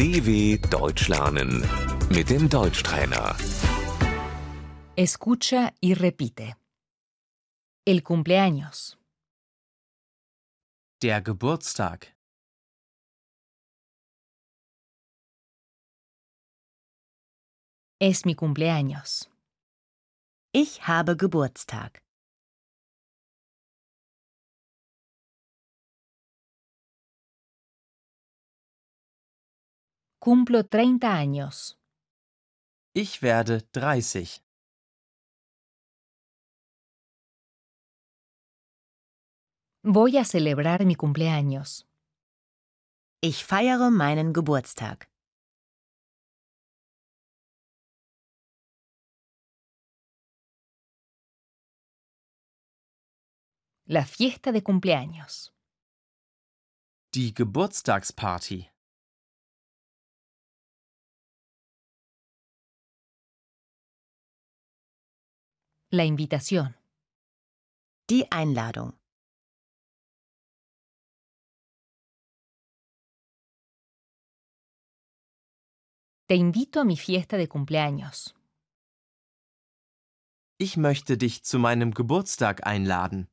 DW Deutsch lernen mit dem Deutschtrainer. Escucha y repite. El cumpleaños, Der Geburtstag. es mi cumpleaños. Ich habe Geburtstag. Cumplo 30 años. Ich werde 30. Voy a celebrar mi cumpleaños. Ich feiere meinen Geburtstag. La fiesta de cumpleaños. Die Geburtstagsparty. La invitación. Die Einladung. Te invito a mi fiesta de cumpleaños. Ich möchte dich zu meinem Geburtstag einladen.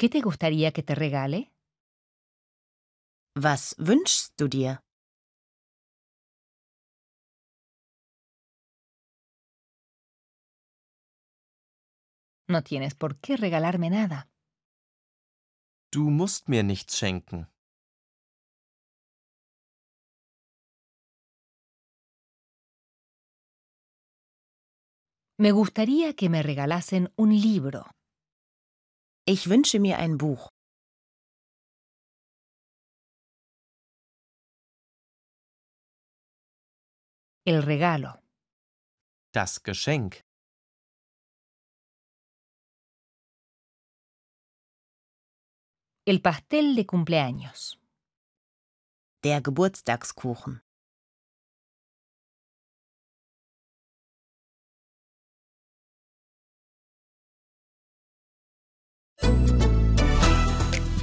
¿Qué te gustaría que te regale? Was wünschst du dir? No tienes por qué regalarme nada. Du musst mir nichts schenken. Me gustaría que me regalasen un libro. Ich wünsche mir ein Buch. El regalo. Das Geschenk. El pastel de cumpleaños. Der Geburtstagskuchen.